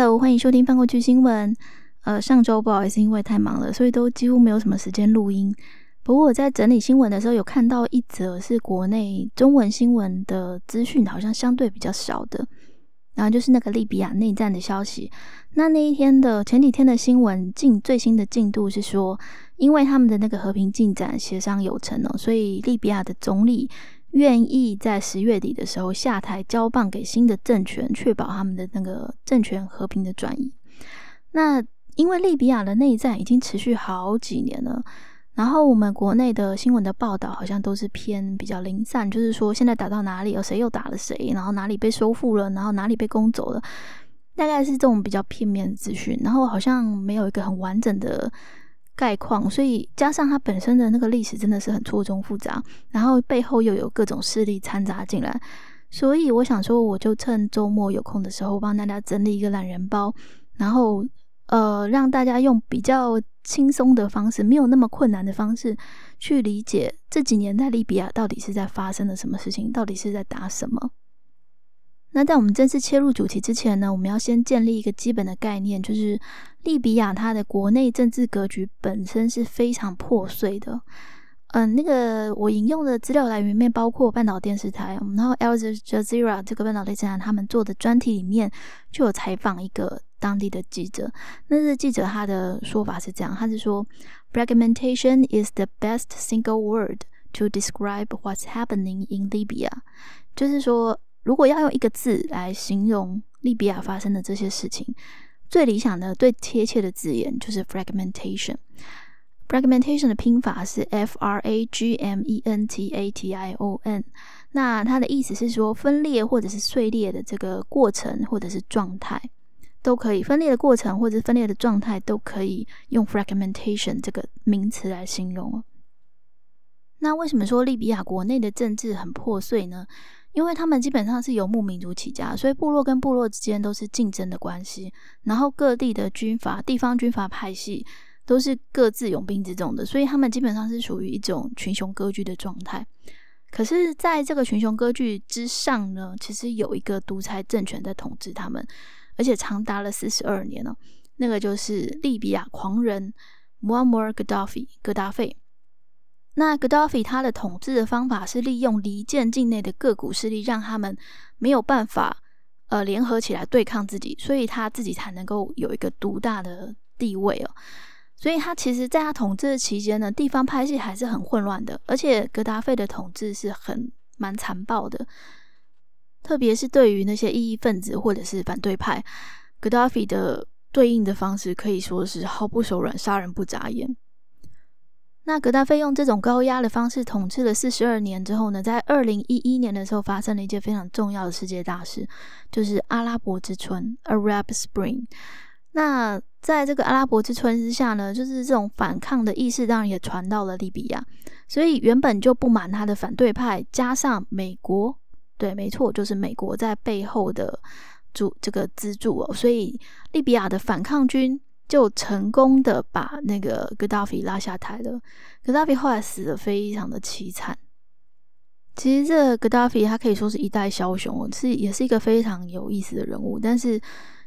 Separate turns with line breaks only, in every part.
Hello，欢迎收听翻过去新闻。呃，上周不好意思，因为太忙了，所以都几乎没有什么时间录音。不过我在整理新闻的时候，有看到一则是国内中文新闻的资讯，好像相对比较少的。然后就是那个利比亚内战的消息。那那一天的前几天的新闻进最新的进度是说，因为他们的那个和平进展协商有成哦，所以利比亚的总理。愿意在十月底的时候下台交棒给新的政权，确保他们的那个政权和平的转移。那因为利比亚的内战已经持续好几年了，然后我们国内的新闻的报道好像都是偏比较零散，就是说现在打到哪里有，谁又打了谁，然后哪里被收复了，然后哪里被攻走了，大概是这种比较片面的资讯，然后好像没有一个很完整的。概况，所以加上它本身的那个历史真的是很错综复杂，然后背后又有各种势力掺杂进来，所以我想说，我就趁周末有空的时候帮大家整理一个懒人包，然后呃让大家用比较轻松的方式，没有那么困难的方式去理解这几年在利比亚到底是在发生了什么事情，到底是在打什么。那在我们正式切入主题之前呢，我们要先建立一个基本的概念，就是利比亚它的国内政治格局本身是非常破碎的。嗯，那个我引用的资料来源面包括半岛电视台，然后 Al Jazeera 这个半岛电视台他们做的专题里面就有采访一个当地的记者。那这记者他的说法是这样，他是说，fragmentation is the best single word to describe what's happening in Libya，就是说。如果要用一个字来形容利比亚发生的这些事情，最理想的、最贴切的字眼就是 fragmentation。fragmentation 的拼法是 f r a g m e n t a t i o n。那它的意思是说分裂或者是碎裂的这个过程或者是状态都可以。分裂的过程或者分裂的状态都可以用 fragmentation 这个名词来形容。那为什么说利比亚国内的政治很破碎呢？因为他们基本上是游牧民族起家，所以部落跟部落之间都是竞争的关系。然后各地的军阀、地方军阀派系都是各自拥兵自重的，所以他们基本上是属于一种群雄割据的状态。可是，在这个群雄割据之上呢，其实有一个独裁政权在统治他们，而且长达了四十二年了。那个就是利比亚狂人 Muammar Gaddafi 戈达费。那 Gaddafi 他的统治的方法是利用离间境内的各股势力，让他们没有办法呃联合起来对抗自己，所以他自己才能够有一个独大的地位哦。所以他其实在他统治的期间呢，地方派系还是很混乱的，而且格达费的统治是很蛮残暴的，特别是对于那些异议分子或者是反对派，格达费的对应的方式可以说是毫不手软，杀人不眨眼。那格达费用这种高压的方式统治了四十二年之后呢，在二零一一年的时候发生了一件非常重要的世界大事，就是阿拉伯之春 （Arab Spring）。那在这个阿拉伯之春之下呢，就是这种反抗的意识当然也传到了利比亚，所以原本就不满他的反对派，加上美国，对，没错，就是美国在背后的助这个资助哦，所以利比亚的反抗军。就成功的把那个戈达菲拉下台了。戈达菲后来死的非常的凄惨。其实这戈达菲他可以说是一代枭雄，是也是一个非常有意思的人物。但是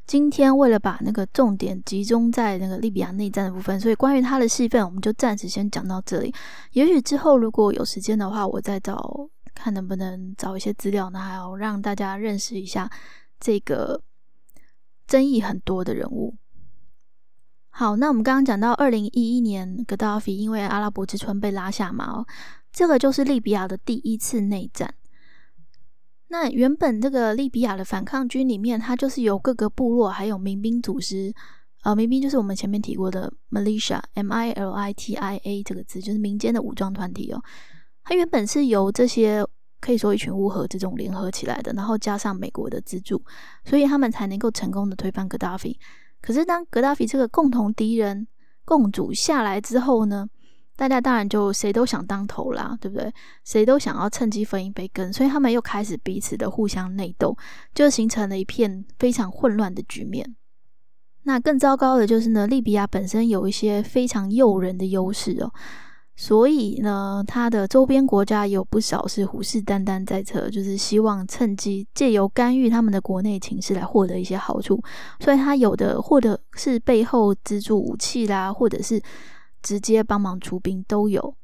今天为了把那个重点集中在那个利比亚内战的部分，所以关于他的戏份，我们就暂时先讲到这里。也许之后如果有时间的话，我再找看能不能找一些资料，那还要让大家认识一下这个争议很多的人物。好，那我们刚刚讲到二零一一年，戈达菲因为阿拉伯之春被拉下马哦，这个就是利比亚的第一次内战。那原本这个利比亚的反抗军里面，它就是由各个部落还有民兵组织，呃，民兵就是我们前面提过的 militia，m i l i t i a 这个字，就是民间的武装团体哦。它原本是由这些可以说一群乌合之众联合起来的，然后加上美国的资助，所以他们才能够成功的推翻戈达菲。可是，当格达菲这个共同敌人共主下来之后呢，大家当然就谁都想当头啦，对不对？谁都想要趁机分一杯羹，所以他们又开始彼此的互相内斗，就形成了一片非常混乱的局面。那更糟糕的就是呢，利比亚本身有一些非常诱人的优势哦。所以呢，它的周边国家有不少是虎视眈眈在侧，就是希望趁机借由干预他们的国内情势来获得一些好处。所以，他有的获得是背后资助武器啦，或者是直接帮忙出兵都有。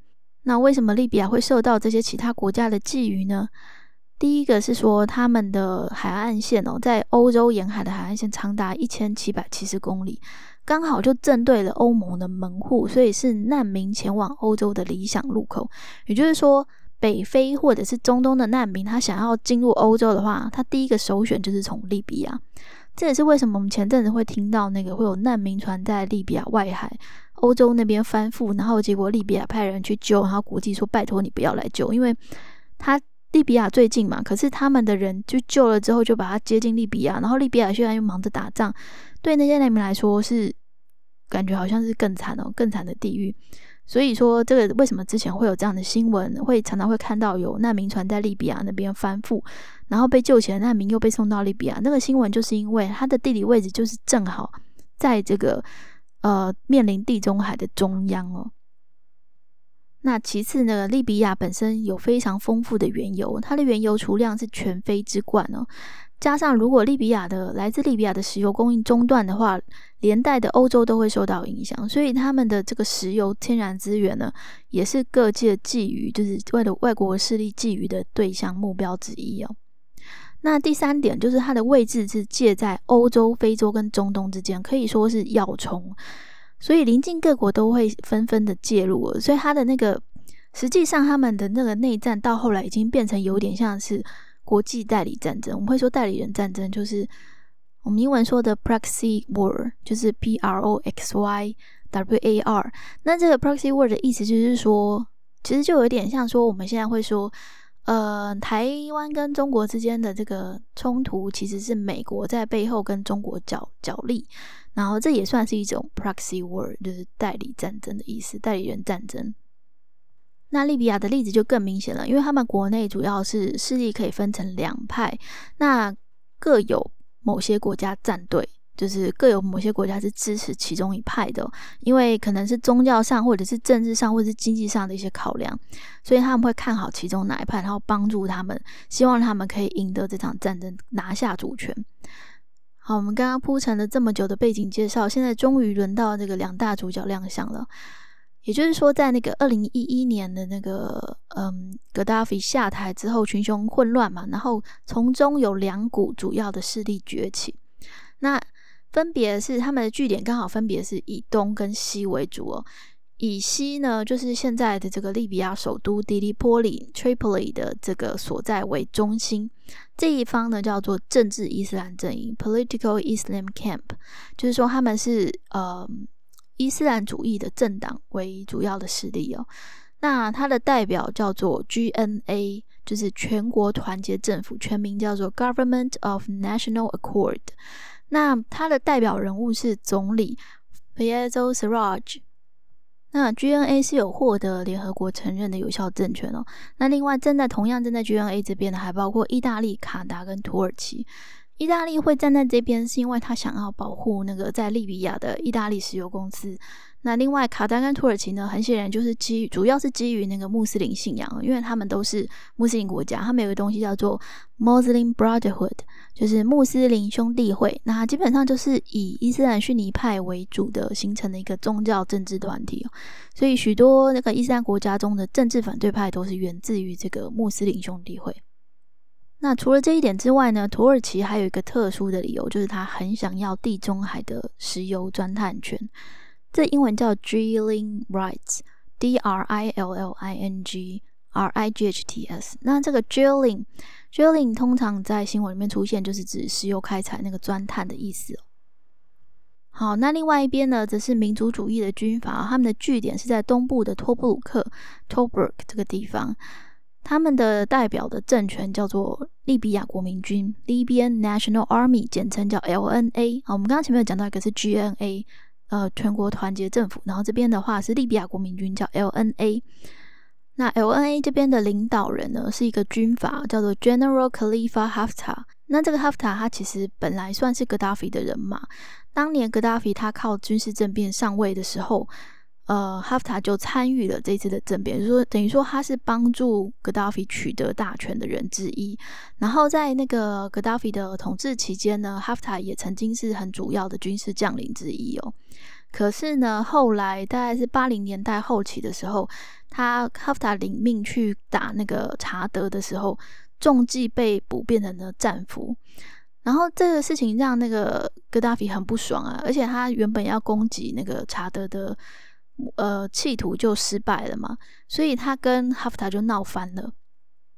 那为什么利比亚会受到这些其他国家的觊觎呢？第一个是说，他们的海岸线哦，在欧洲沿海的海岸线长达一千七百七十公里。刚好就正对了欧盟的门户，所以是难民前往欧洲的理想入口。也就是说，北非或者是中东的难民，他想要进入欧洲的话，他第一个首选就是从利比亚。这也是为什么我们前阵子会听到那个会有难民船在利比亚外海、欧洲那边翻覆，然后结果利比亚派人去救，然后国际说拜托你不要来救，因为他利比亚最近嘛。可是他们的人就救了之后，就把他接进利比亚，然后利比亚现在又忙着打仗，对那些难民来说是。感觉好像是更惨哦，更惨的地狱。所以说，这个为什么之前会有这样的新闻，会常常会看到有难民船在利比亚那边翻覆，然后被救起来的难民又被送到利比亚。那个新闻就是因为它的地理位置就是正好在这个呃面临地中海的中央哦。那其次呢，利比亚本身有非常丰富的原油，它的原油储量是全非之冠哦。加上，如果利比亚的来自利比亚的石油供应中断的话，连带的欧洲都会受到影响。所以，他们的这个石油天然资源呢，也是各界觊觎，就是为了外国势力觊觎的对象目标之一哦。那第三点就是它的位置是介在欧洲、非洲跟中东之间，可以说是要冲，所以邻近各国都会纷纷的介入。所以，它的那个实际上他们的那个内战到后来已经变成有点像是。国际代理战争，我们会说代理人战争，就是我们英文说的 proxy war，就是 P R O X Y W A R。那这个 proxy war 的意思就是说，其实就有点像说我们现在会说，呃，台湾跟中国之间的这个冲突，其实是美国在背后跟中国角角力，然后这也算是一种 proxy war，就是代理战争的意思，代理人战争。那利比亚的例子就更明显了，因为他们国内主要是势力可以分成两派，那各有某些国家站队，就是各有某些国家是支持其中一派的，因为可能是宗教上，或者是政治上，或者是经济上的一些考量，所以他们会看好其中哪一派，然后帮助他们，希望他们可以赢得这场战争，拿下主权。好，我们刚刚铺陈了这么久的背景介绍，现在终于轮到这个两大主角亮相了。也就是说，在那个二零一一年的那个嗯，戈达菲下台之后，群雄混乱嘛，然后从中有两股主要的势力崛起，那分别是他们的据点刚好分别是以东跟西为主哦。以西呢，就是现在的这个利比亚首都迪利波里 （Tripoli） 的这个所在为中心，这一方呢叫做政治伊斯兰阵营 （Political Islam Camp），就是说他们是呃。伊斯兰主义的政党为主要的势力哦，那它的代表叫做 GNA，就是全国团结政府，全名叫做 Government of National Accord。那它的代表人物是总理 Fayez Sarraj。那 GNA 是有获得联合国承认的有效政权哦。那另外正在同样正在 GNA 这边的还包括意大利、卡达跟土耳其。意大利会站在这边，是因为他想要保护那个在利比亚的意大利石油公司。那另外，卡达跟土耳其呢，很显然就是基，主要是基于那个穆斯林信仰，因为他们都是穆斯林国家，他们有个东西叫做 Muslim Brotherhood，就是穆斯林兄弟会。那基本上就是以伊斯兰逊尼派为主的形成的一个宗教政治团体。所以，许多那个伊斯兰国家中的政治反对派都是源自于这个穆斯林兄弟会。那除了这一点之外呢，土耳其还有一个特殊的理由，就是他很想要地中海的石油钻探权。这英文叫 drilling rights，D R I L L I N G R I G H T S。那这个 drilling，drilling 通常在新闻里面出现，就是指石油开采那个钻探的意思。好，那另外一边呢，则是民族主义的军阀，他们的据点是在东部的托布鲁克 （Tobruk） 这个地方。他们的代表的政权叫做利比亚国民军 （Libyan National Army），简称叫 LNA。好，我们刚刚前面有讲到一个是 GNA，呃，全国团结政府。然后这边的话是利比亚国民军，叫 LNA。那 LNA 这边的领导人呢，是一个军阀，叫做 General Khalifa Haftar。那这个 Haftar 他其实本来算是 Gaddafi 的人马。当年 Gaddafi 他靠军事政变上位的时候。呃，哈夫塔就参与了这次的政变，就是说等于说他是帮助格达菲取得大权的人之一。然后在那个格达菲的统治期间呢，哈夫塔也曾经是很主要的军事将领之一哦。可是呢，后来大概是八零年代后期的时候，他哈夫塔领命去打那个查德的时候，中计被捕变成了战俘。然后这个事情让那个格达菲很不爽啊，而且他原本要攻击那个查德的。呃，企图就失败了嘛，所以他跟哈夫塔就闹翻了。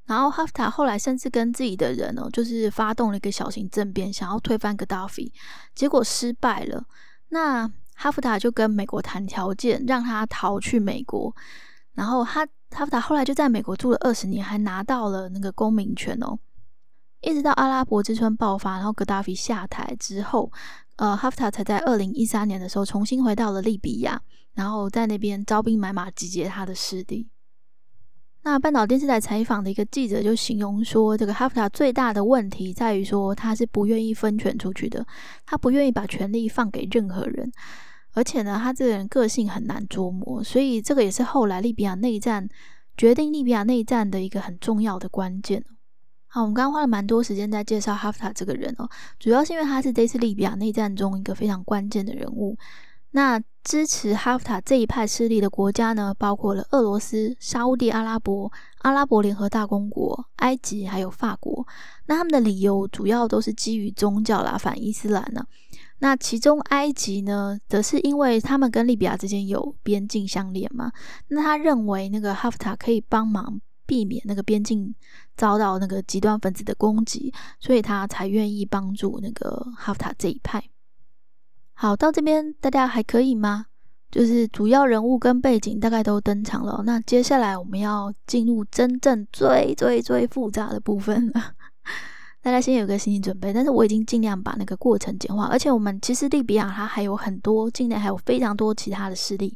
然后哈夫塔后来甚至跟自己的人哦，就是发动了一个小型政变，想要推翻格达菲，结果失败了。那哈夫塔就跟美国谈条件，让他逃去美国。然后哈哈夫塔后来就在美国住了二十年，还拿到了那个公民权哦。一直到阿拉伯之春爆发，然后格达菲下台之后。呃，哈夫塔才在二零一三年的时候重新回到了利比亚，然后在那边招兵买马，集结他的势力。那半岛电视台采访的一个记者就形容说，这个哈夫塔最大的问题在于说，他是不愿意分权出去的，他不愿意把权力放给任何人，而且呢，他这个人个性很难捉摸，所以这个也是后来利比亚内战决定利比亚内战的一个很重要的关键。好，我们刚刚花了蛮多时间在介绍哈夫塔这个人哦，主要是因为他是这次利比亚内战中一个非常关键的人物。那支持哈夫塔这一派势力的国家呢，包括了俄罗斯、沙地阿拉伯、阿拉伯联合大公国、埃及还有法国。那他们的理由主要都是基于宗教啦，反伊斯兰呢。那其中埃及呢，则是因为他们跟利比亚之间有边境相连嘛，那他认为那个哈夫塔可以帮忙。避免那个边境遭到那个极端分子的攻击，所以他才愿意帮助那个哈夫塔这一派。好，到这边大家还可以吗？就是主要人物跟背景大概都登场了。那接下来我们要进入真正最最最复杂的部分了。大家先有个心理准备。但是我已经尽量把那个过程简化，而且我们其实利比亚它还有很多境内还有非常多其他的势力。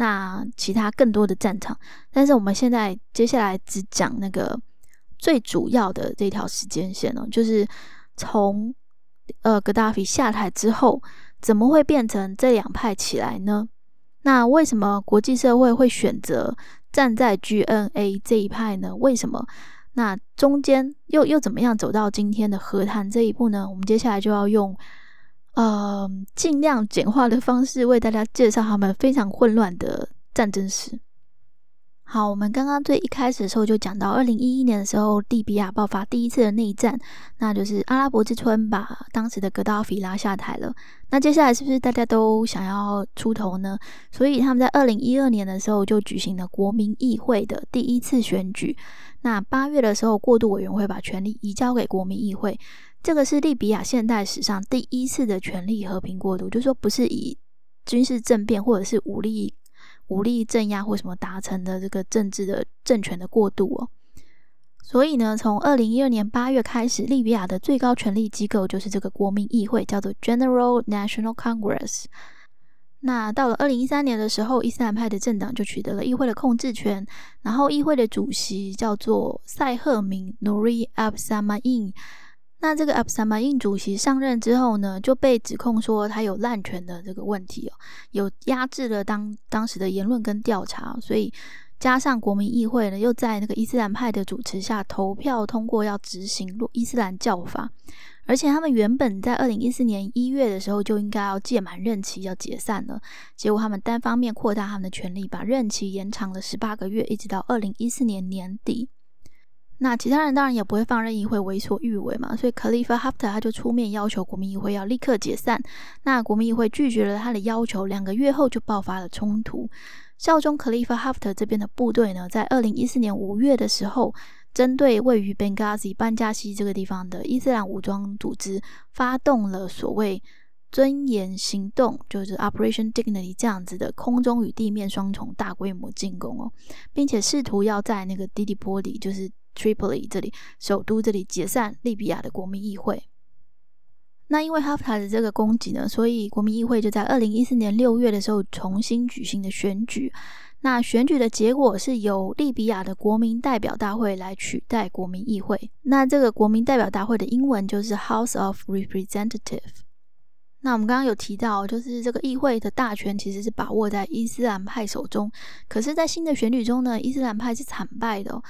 那其他更多的战场，但是我们现在接下来只讲那个最主要的这条时间线哦，就是从呃格达菲下台之后，怎么会变成这两派起来呢？那为什么国际社会会选择站在 GNA 这一派呢？为什么？那中间又又怎么样走到今天的和谈这一步呢？我们接下来就要用。呃，尽量简化的方式为大家介绍他们非常混乱的战争史。好，我们刚刚最一开始的时候就讲到，二零一一年的时候，利比亚爆发第一次的内战，那就是阿拉伯之春把当时的格达菲拉下台了。那接下来是不是大家都想要出头呢？所以他们在二零一二年的时候就举行了国民议会的第一次选举。那八月的时候，过渡委员会把权力移交给国民议会。这个是利比亚现代史上第一次的权力和平过渡，就是说不是以军事政变或者是武力武力镇压或什么达成的这个政治的政权的过渡哦。所以呢，从二零一二年八月开始，利比亚的最高权力机构就是这个国民议会，叫做 General National Congress。那到了二零一三年的时候，伊斯兰派的政党就取得了议会的控制权，然后议会的主席叫做塞赫明 Nuri Absamain。那这个阿布萨马印主席上任之后呢，就被指控说他有滥权的这个问题哦，有压制了当当时的言论跟调查，所以加上国民议会呢，又在那个伊斯兰派的主持下投票通过要执行伊斯兰教法，而且他们原本在二零一四年一月的时候就应该要届满任期要解散了，结果他们单方面扩大他们的权利，把任期延长了十八个月，一直到二零一四年年底。那其他人当然也不会放任议会为所欲为嘛，所以 Khalifa Haftar 他就出面要求国民议会要立刻解散。那国民议会拒绝了他的要求，两个月后就爆发了冲突。效忠 Khalifa Haftar 这边的部队呢，在二零一四年五月的时候，针对位于 Benghazi 班加西这个地方的伊斯兰武装组织，发动了所谓尊严行动，就是 Operation Dignity 这样子的空中与地面双重大规模进攻哦，并且试图要在那个迪迪波里，就是 Tripoli 这里，首都这里解散利比亚的国民议会。那因为哈夫塔的这个攻击呢，所以国民议会就在二零一四年六月的时候重新举行的选举。那选举的结果是由利比亚的国民代表大会来取代国民议会。那这个国民代表大会的英文就是 House of Representative。那我们刚刚有提到，就是这个议会的大权其实是把握在伊斯兰派手中。可是，在新的选举中呢，伊斯兰派是惨败的。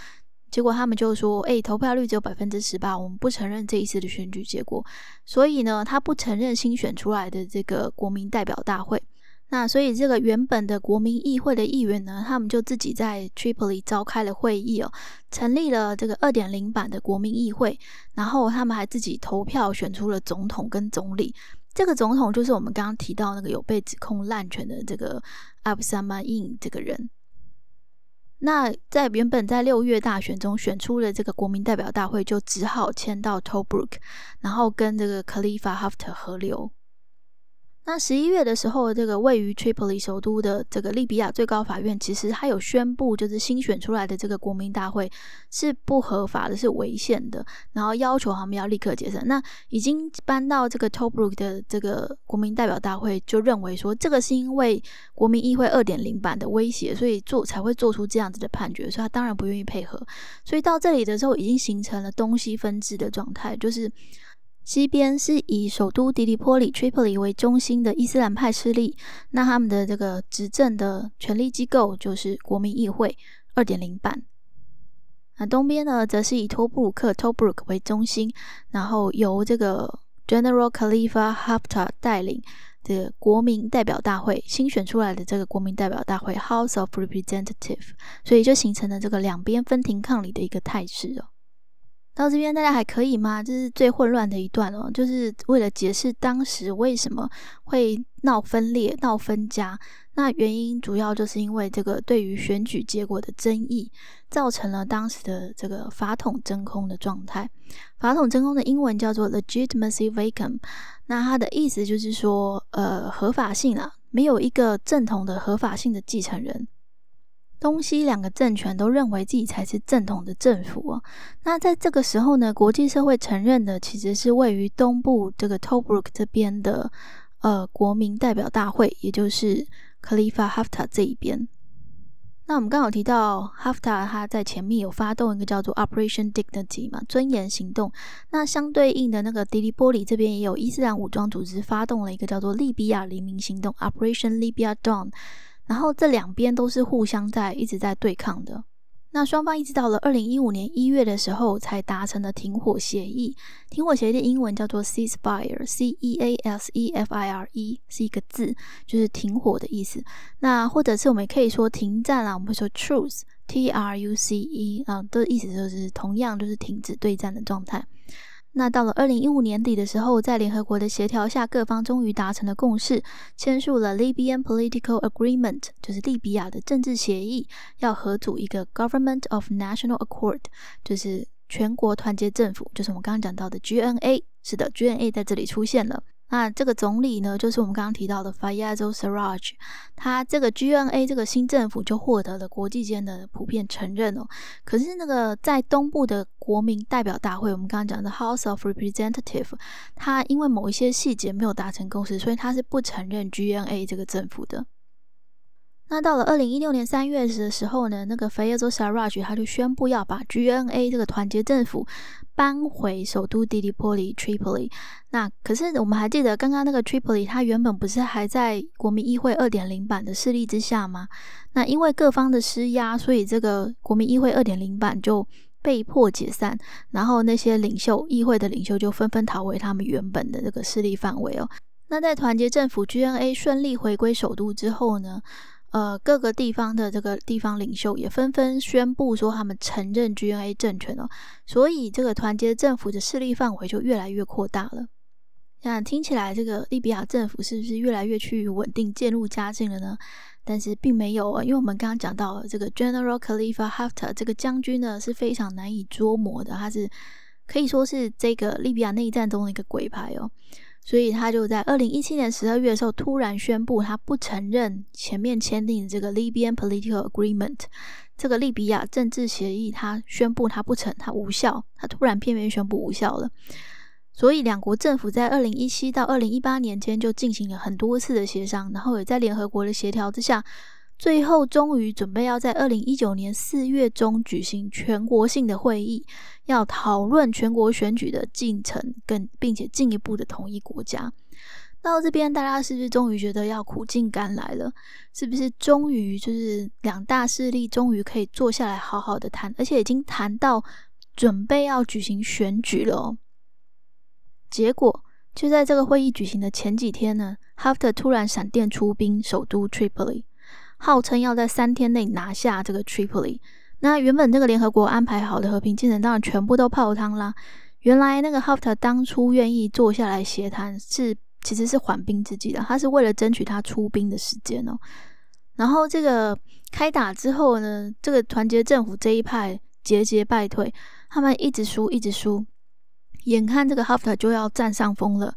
结果他们就说：“哎，投票率只有百分之十八，我们不承认这一次的选举结果。所以呢，他不承认新选出来的这个国民代表大会。那所以这个原本的国民议会的议员呢，他们就自己在 Tripoli 召开了会议哦，成立了这个二点零版的国民议会。然后他们还自己投票选出了总统跟总理。”这个总统就是我们刚刚提到那个有被指控滥权的这个阿布萨马印这个人。那在原本在六月大选中选出的这个国民代表大会，就只好迁到 Tobruk，然后跟这个 Khalifa Haftar 合流。那十一月的时候，这个位于 Tripoli 首都的这个利比亚最高法院，其实它有宣布，就是新选出来的这个国民大会是不合法的，是违宪的，然后要求他们要立刻解散。那已经搬到这个 Tobruk 的这个国民代表大会就认为说，这个是因为国民议会二点零版的威胁，所以做才会做出这样子的判决，所以他当然不愿意配合。所以到这里的时候，已经形成了东西分治的状态，就是。西边是以首都迪利波里 （Tripoli） 为中心的伊斯兰派势力，那他们的这个执政的权力机构就是国民议会二点零版。那东边呢，则是以托布鲁克 （Tobruk） 为中心，然后由这个 General Khalifa Haftar 带领的国民代表大会新选出来的这个国民代表大会 （House of Representatives），所以就形成了这个两边分庭抗礼的一个态势哦。到这边大家还可以吗？这是最混乱的一段哦，就是为了解释当时为什么会闹分裂、闹分家。那原因主要就是因为这个对于选举结果的争议，造成了当时的这个法统真空的状态。法统真空的英文叫做 legitimacy vacuum，那它的意思就是说，呃，合法性啊，没有一个正统的合法性的继承人。东西两个政权都认为自己才是正统的政府哦。那在这个时候呢，国际社会承认的其实是位于东部这个 Tobruk 这边的呃国民代表大会，也就是 Khalifa Haftar 这一边。那我们刚好提到 Haftar 他在前面有发动一个叫做 Operation Dignity 嘛，尊严行动。那相对应的那个迪利波里这边也有伊斯兰武装组织发动了一个叫做利比亚黎明行动 Operation Libya Dawn。然后这两边都是互相在一直在对抗的。那双方一直到了二零一五年一月的时候才达成了停火协议。停火协议的英文叫做 ceasefire，c e a s e f i r e 是一个字，就是停火的意思。那或者是我们也可以说停战啦，我们会说 truce，t r u c e 啊，的意思就是同样就是停止对战的状态。那到了二零一五年底的时候，在联合国的协调下，各方终于达成了共识，签署了 Libyan Political Agreement，就是利比亚的政治协议，要合组一个 Government of National Accord，就是全国团结政府，就是我们刚刚讲到的 GNA。是的，GNA 在这里出现了。那这个总理呢，就是我们刚刚提到的 Fayyad Sarraj，他这个 GNA 这个新政府就获得了国际间的普遍承认哦。可是那个在东部的国民代表大会，我们刚刚讲的 House of Representative，他因为某一些细节没有达成共识，所以他是不承认 GNA 这个政府的。那到了二零一六年三月的时候呢，那个 Fayazaraj，他就宣布要把 GNA 这个团结政府。搬回首都迪利波里 （Tripoli）。那可是我们还记得，刚刚那个 Tripoli，它原本不是还在国民议会二点零版的势力之下吗？那因为各方的施压，所以这个国民议会二点零版就被迫解散，然后那些领袖、议会的领袖就纷纷逃回他们原本的这个势力范围哦。那在团结政府 （GNA） 顺利回归首都之后呢？呃，各个地方的这个地方领袖也纷纷宣布说，他们承认 GNA 政权了，所以这个团结政府的势力范围就越来越扩大了。那听起来，这个利比亚政府是不是越来越趋于稳定、渐入佳境了呢？但是并没有啊，因为我们刚刚讲到了这个 General Khalifa Haftar 这个将军呢是非常难以捉摸的，他是可以说是这个利比亚内战中的一个鬼牌哦。所以他就在二零一七年十二月的时候，突然宣布他不承认前面签订的这个 Libya Political Agreement，这个利比亚政治协议，他宣布他不成，他无效，他突然片面宣布无效了。所以两国政府在二零一七到二零一八年间就进行了很多次的协商，然后也在联合国的协调之下。最后，终于准备要在二零一九年四月中举行全国性的会议，要讨论全国选举的进程，跟并且进一步的统一国家。到这边，大家是不是终于觉得要苦尽甘来了？是不是终于就是两大势力终于可以坐下来好好的谈，而且已经谈到准备要举行选举了？结果就在这个会议举行的前几天呢，Hafta 突然闪电出兵首都 Tripoli，号称要在三天内拿下这个 Tripoli。那原本这个联合国安排好的和平进程，当然全部都泡汤啦。原来那个 Haftar 当初愿意坐下来协谈，是其实是缓兵之计的，他是为了争取他出兵的时间哦。然后这个开打之后呢，这个团结政府这一派节节败退，他们一直输，一直输。眼看这个 Haftar 就要占上风了，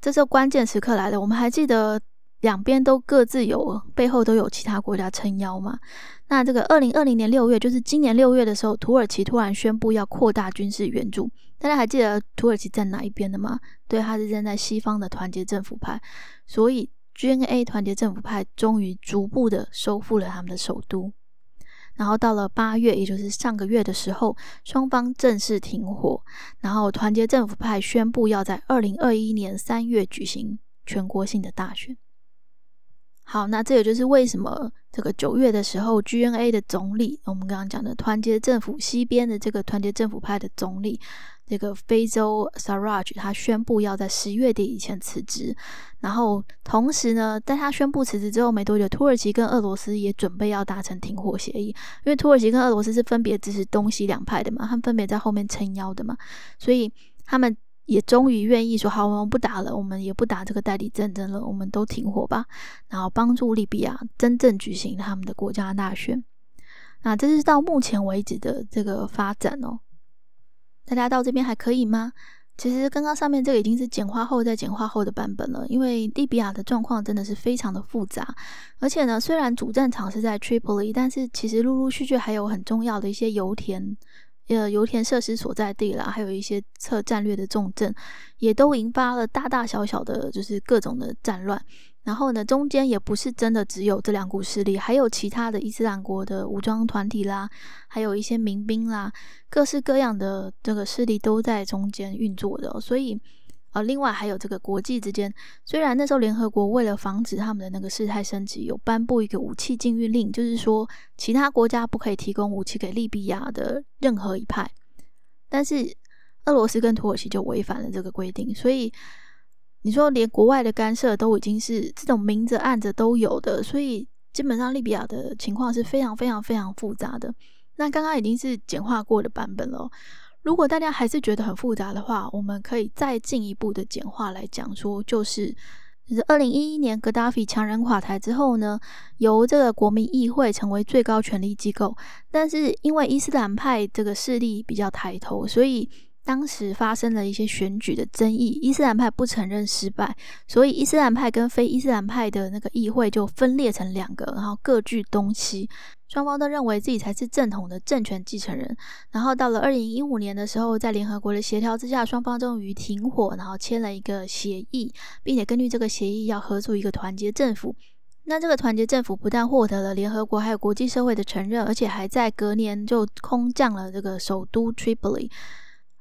这时候关键时刻来了。我们还记得两边都各自有背后都有其他国家撑腰嘛？那这个二零二零年六月，就是今年六月的时候，土耳其突然宣布要扩大军事援助。大家还记得土耳其站哪一边的吗？对，他是站在西方的团结政府派。所以 GNA 团结政府派终于逐步的收复了他们的首都。然后到了八月，也就是上个月的时候，双方正式停火。然后团结政府派宣布要在二零二一年三月举行全国性的大选。好，那这也就是为什么这个九月的时候，GNA 的总理，我们刚刚讲的团结政府西边的这个团结政府派的总理。这个非洲 Sarraj 他宣布要在十月底以前辞职，然后同时呢，在他宣布辞职之后没多久，土耳其跟俄罗斯也准备要达成停火协议，因为土耳其跟俄罗斯是分别支持东西两派的嘛，他们分别在后面撑腰的嘛，所以他们也终于愿意说好，我们不打了，我们也不打这个代理战争了，我们都停火吧，然后帮助利比亚真正举行他们的国家大选。那这是到目前为止的这个发展哦。大家到这边还可以吗？其实刚刚上面这个已经是简化后再简化后的版本了，因为利比亚的状况真的是非常的复杂，而且呢，虽然主战场是在 Tripoli，但是其实陆陆续续还有很重要的一些油田。呃，油田设施所在地啦，还有一些策战略的重镇，也都引发了大大小小的就是各种的战乱。然后呢，中间也不是真的只有这两股势力，还有其他的伊斯兰国的武装团体啦，还有一些民兵啦，各式各样的这个势力都在中间运作的，所以。啊，另外还有这个国际之间，虽然那时候联合国为了防止他们的那个事态升级，有颁布一个武器禁运令，就是说其他国家不可以提供武器给利比亚的任何一派，但是俄罗斯跟土耳其就违反了这个规定，所以你说连国外的干涉都已经是这种明着暗着都有的，所以基本上利比亚的情况是非常非常非常复杂的。那刚刚已经是简化过的版本了。如果大家还是觉得很复杂的话，我们可以再进一步的简化来讲说，就是就是二零一一年格达菲强人垮台之后呢，由这个国民议会成为最高权力机构，但是因为伊斯兰派这个势力比较抬头，所以。当时发生了一些选举的争议，伊斯兰派不承认失败，所以伊斯兰派跟非伊斯兰派的那个议会就分裂成两个，然后各据东西，双方都认为自己才是正统的政权继承人。然后到了二零一五年的时候，在联合国的协调之下，双方终于停火，然后签了一个协议，并且根据这个协议要合组一个团结政府。那这个团结政府不但获得了联合国还有国际社会的承认，而且还在隔年就空降了这个首都 Tripoli。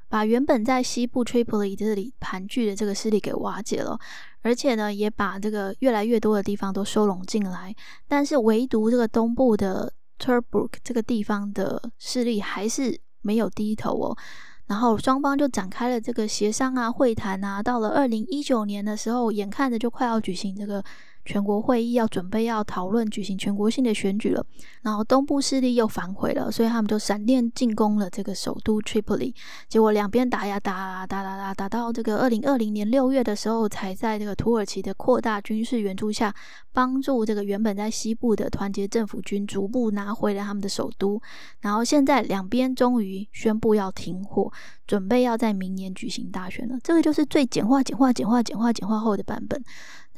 把原本在西部 Tripoli 这里盘踞的这个势力给瓦解了，而且呢，也把这个越来越多的地方都收拢进来。但是唯独这个东部的 Tobruk 这个地方的势力还是没有低头哦。然后双方就展开了这个协商啊、会谈啊。到了二零一九年的时候，眼看着就快要举行这个。全国会议要准备要讨论举行全国性的选举了，然后东部势力又反悔了，所以他们就闪电进攻了这个首都 Tripoli。结果两边打呀打打打打打到这个二零二零年六月的时候，才在这个土耳其的扩大军事援助下，帮助这个原本在西部的团结政府军逐步拿回了他们的首都。然后现在两边终于宣布要停火，准备要在明年举行大选了。这个就是最简化、简化、简化、简化、简化后的版本。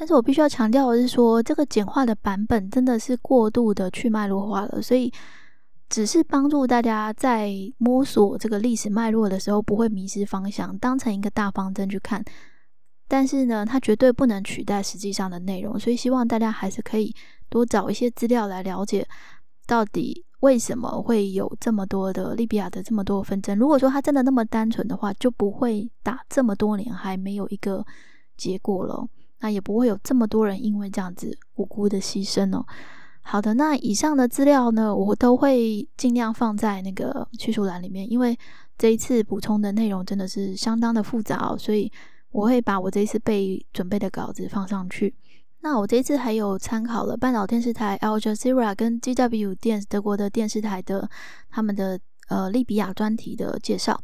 但是我必须要强调的是，说这个简化的版本真的是过度的去脉络化了，所以只是帮助大家在摸索这个历史脉络的时候不会迷失方向，当成一个大方针去看。但是呢，它绝对不能取代实际上的内容，所以希望大家还是可以多找一些资料来了解，到底为什么会有这么多的利比亚的这么多纷争。如果说它真的那么单纯的话，就不会打这么多年还没有一个结果了。那也不会有这么多人因为这样子无辜的牺牲哦。好的，那以上的资料呢，我都会尽量放在那个叙述栏里面，因为这一次补充的内容真的是相当的复杂，哦所以我会把我这一次备准备的稿子放上去。那我这次还有参考了半岛电视台 Al Jazeera 跟 GW 电德国的电视台的他们的呃利比亚专题的介绍。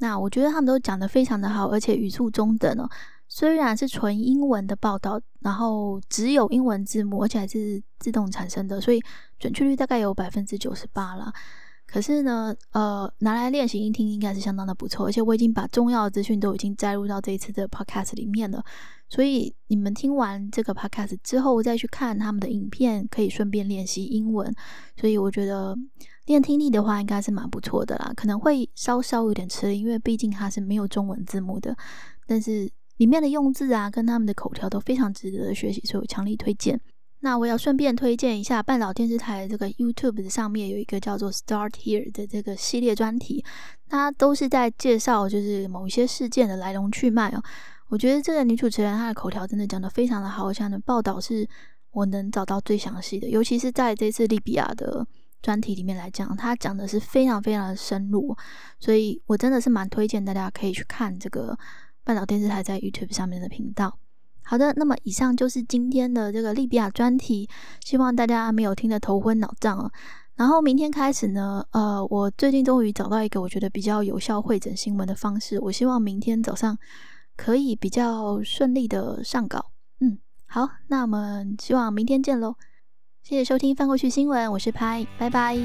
那我觉得他们都讲的非常的好，而且语速中等哦。虽然是纯英文的报道，然后只有英文字幕，而且还是自动产生的，所以准确率大概有百分之九十八了。可是呢，呃，拿来练习音听应该是相当的不错。而且我已经把重要的资讯都已经摘录到这一次的 podcast 里面了，所以你们听完这个 podcast 之后再去看他们的影片，可以顺便练习英文。所以我觉得。练听力的话，应该是蛮不错的啦，可能会稍稍有点吃力，因为毕竟它是没有中文字幕的。但是里面的用字啊，跟他们的口条都非常值得学习，所以我强力推荐。那我要顺便推荐一下半岛电视台这个 YouTube 上面有一个叫做 Start Here 的这个系列专题，它都是在介绍就是某一些事件的来龙去脉哦。我觉得这个女主持人她的口条真的讲的非常的好，而且的报道是我能找到最详细的，尤其是在这次利比亚的。专题里面来讲，她讲的是非常非常的深入，所以我真的是蛮推荐大家可以去看这个半岛电视台在 YouTube 上面的频道。好的，那么以上就是今天的这个利比亚专题，希望大家没有听得头昏脑胀哦。然后明天开始呢，呃，我最近终于找到一个我觉得比较有效会诊新闻的方式，我希望明天早上可以比较顺利的上稿。嗯，好，那我们希望明天见喽。谢谢收听翻过去新闻，我是拍，拜拜。